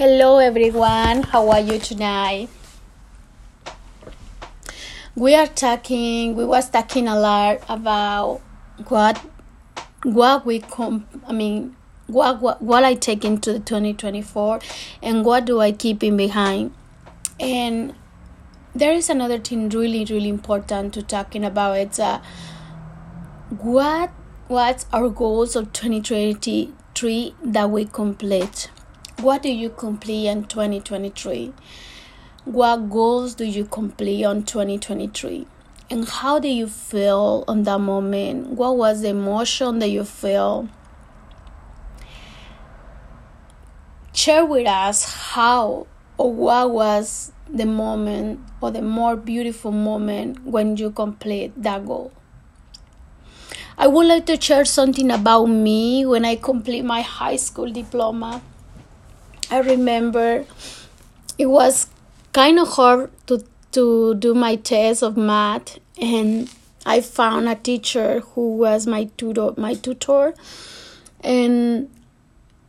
Hello everyone, how are you tonight? We are talking, we was talking a lot about what what we com I mean what, what what I take into the 2024 and what do I keep in behind. And there is another thing really really important to talking about it's uh what what's our goals of 2023 that we complete what do you complete in 2023? What goals do you complete on 2023? And how do you feel on that moment? What was the emotion that you feel? Share with us how or what was the moment or the more beautiful moment when you complete that goal. I would like to share something about me when I complete my high school diploma. I remember it was kind of hard to to do my test of math and I found a teacher who was my tutor my tutor and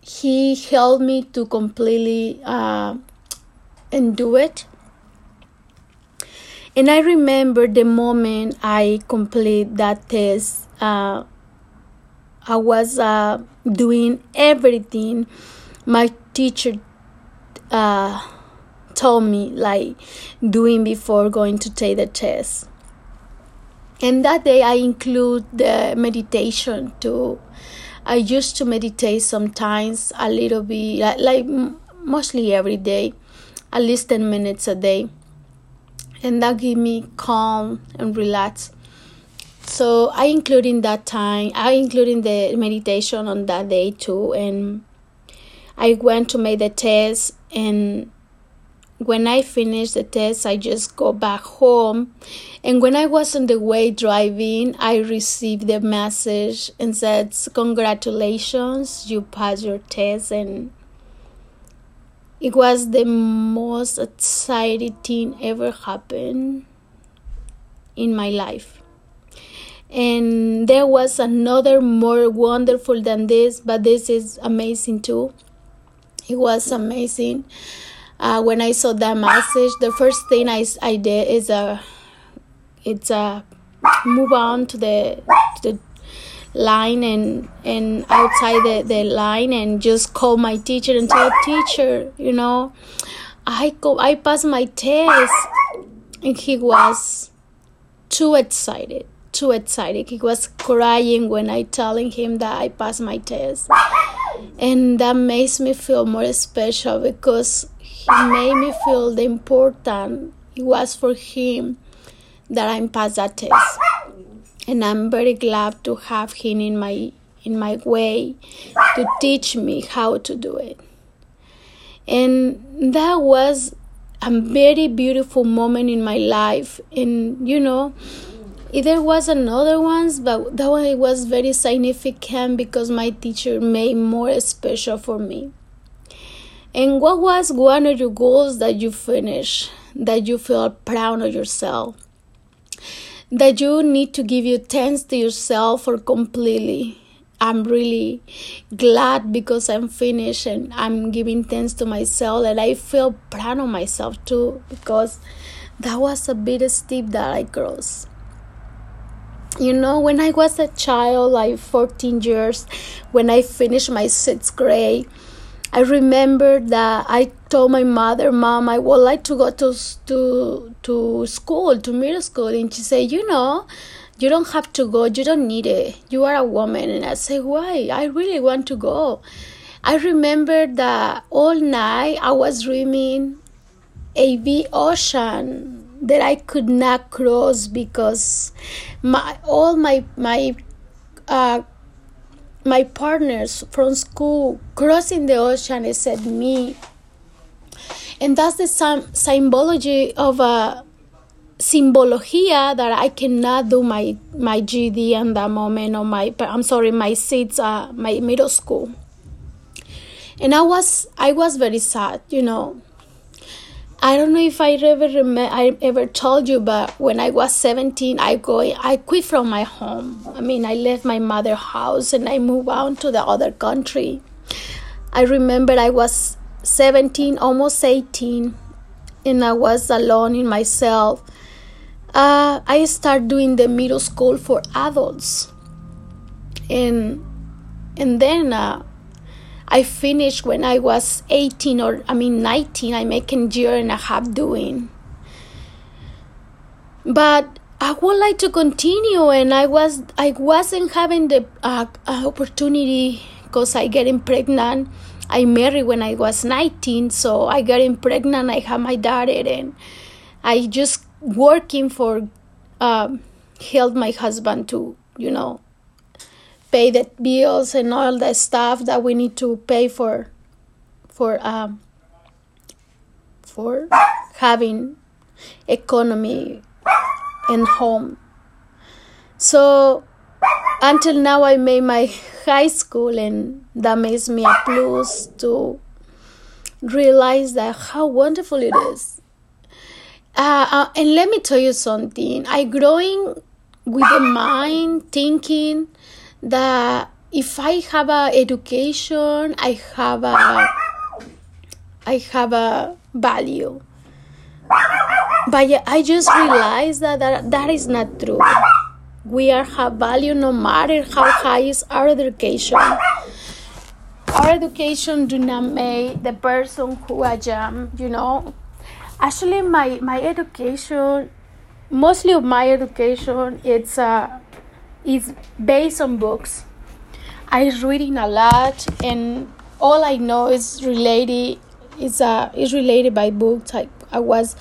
he helped me to completely uh, and do it. And I remember the moment I complete that test uh, I was uh, doing everything my teacher uh, told me like doing before going to take the test. And that day i include the meditation too. I used to meditate sometimes a little bit like, mostly every day at least 10 minutes a day. And that give me calm and relax. So i include in that time i include in the meditation on that day too and I went to make the test and when I finished the test, I just go back home. And when I was on the way driving, I received the message and said, Congratulations, you passed your test. And it was the most exciting thing ever happened in my life. And there was another more wonderful than this, but this is amazing too it was amazing. Uh, when I saw that message, the first thing I, I did is uh, it's uh, move on to the to the line and and outside the, the line and just call my teacher and tell teacher, you know, I go I passed my test. And he was too excited too excited. He was crying when i telling him that i passed my test and that makes me feel more special because he made me feel the important it was for him that I passed that test. And I'm very glad to have him in my in my way to teach me how to do it. And that was a very beautiful moment in my life. And you know, there was another ones but that one was very significant because my teacher made more special for me. And what was one of your goals that you finished that you feel proud of yourself? That you need to give you thanks to yourself for completely. I'm really glad because i'm finished and i'm giving thanks to myself and i feel proud of myself too because that was a big step that i crossed you know when i was a child like 14 years when i finished my sixth grade i remember that i told my mother mom i would like to go to to to school to middle school. And she said you know you don't have to go you don't need it. You are a woman. And i said why? I really want to go. I remember that all night i was dreaming a big ocean that I could not cross because my all my my uh, my partners from school crossing the ocean said me. And that's the symbology of a symbología that I cannot do my my GD in that moment or my I'm sorry my seats uh, my middle school. And I was I was very sad you know I don't know if I ever remember, I ever told you, but when I was 17, I go, I quit from my home. I mean, I left my mother house and I moved on to the other country. I remember I was 17, almost 18, and I was alone in myself, uh, I started doing the middle school for adults. And and then uh, I finished when I was 18 or I mean 19. I make a year and a half doing. But I would like to continue, and I was I wasn't having the uh, opportunity because I getting pregnant. I married when I was 19, so I getting pregnant. I have my daughter, and I just working for um, help my husband to you know pay the bills and all the stuff that we need to pay for for um, for having economy and home. So until now, I made my high school, and that makes me a plus to realize that how wonderful it is. Uh, uh, and let me tell you something. I growing with the mind thinking that if I have a education, I have a I have a value. But I just realized that, that that is not true. We are have value no matter how high is our education. Our education do not make the person who I am, you know. Actually my, my education mostly of my education it's uh is based on books. I am reading a lot and all I know is related is uh is related by books. I, I was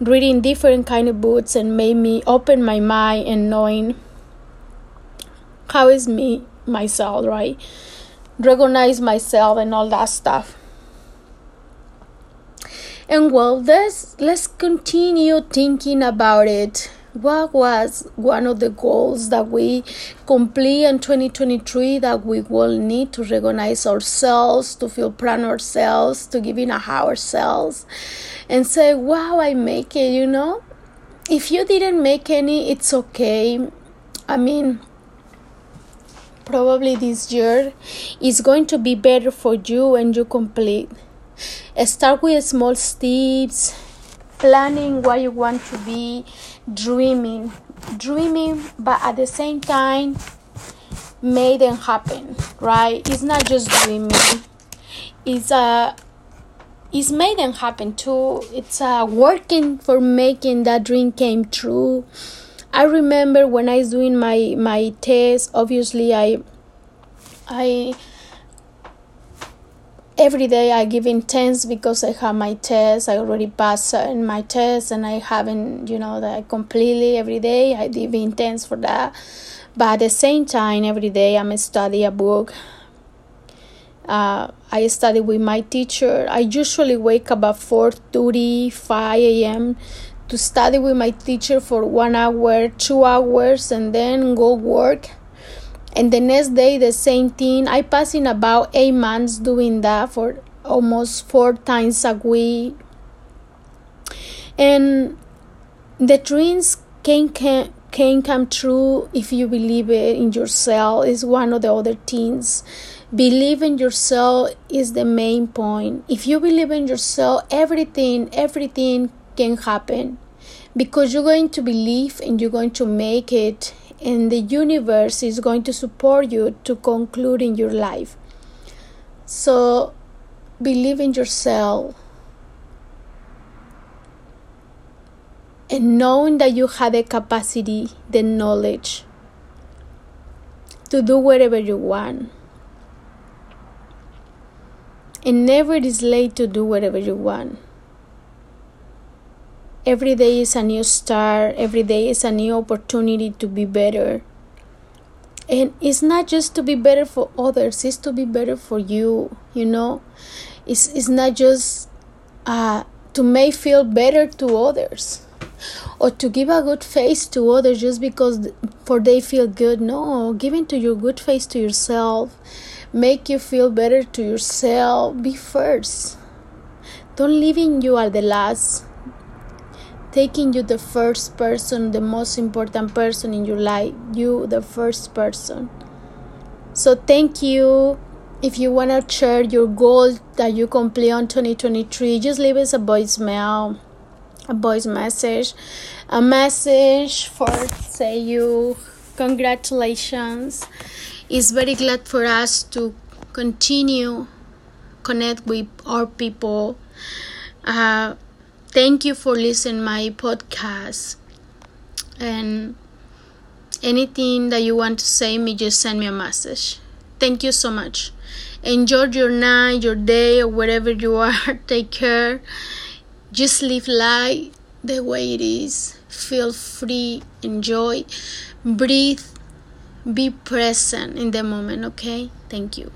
reading different kind of books and made me open my mind and knowing how is me myself right recognize myself and all that stuff and well let's let's continue thinking about it what was one of the goals that we complete in 2023 that we will need to recognize ourselves to feel proud ourselves to give in a ourselves and say wow i make it you know? If you didn't make any it's okay. I mean probably this year is going to be better for you when you complete. Start with small steps planning what you want to be dreaming. Dreaming but at the same time made them happen right? It's not just dreaming. It's a uh, it's made them happen too. It's uh, working for making that dream came true. I remember when i was doing my my test obviously i i every day I give intense because I have my test. I already passed in my test, and I haven't, you know, that completely every day. I give intense for that, but at the same time, every day I'm study a book. Uh, I study with my teacher. I usually wake up at four thirty, five a.m. to study with my teacher for one hour, two hours, and then go work and the next day the same thing. I passed in about eight months doing that for almost four times a week. And the dreams can, can can come true if you believe it in yourself. Is one of the other things. Believe in yourself is the main point. If you believe in yourself everything everything can happen. Because you're going to believe and you're going to make it and the universe is going to support you to conclude in your life. So believe in yourself and knowing that you have the capacity, the knowledge to do whatever you want. And never it is late to do whatever you want every day is a new start every day is a new opportunity to be better. And it's not just to be better for others. It's to be better for you you know? It's, it's not just uh, to make feel better to others or to give a good face to others just because for they feel good. No giving to your good face to yourself. Make you feel better to yourself. Be first. Don't leave in you are the last taking you the first person, the most important person in your life, you, the first person. So, thank you. if you want to share your goal that you complete on 2023 just leave us a voicemail a voice message a message for say you congratulations it's very glad for us to continue connect with our people uh, thank you for listening my podcast. And anything that you want to say me just send me a message. Thank you so much. Enjoy your night your day or wherever you are. Take care. Just live life the way it is. Feel free. Enjoy. Breathe. Be present in the moment okay? Thank you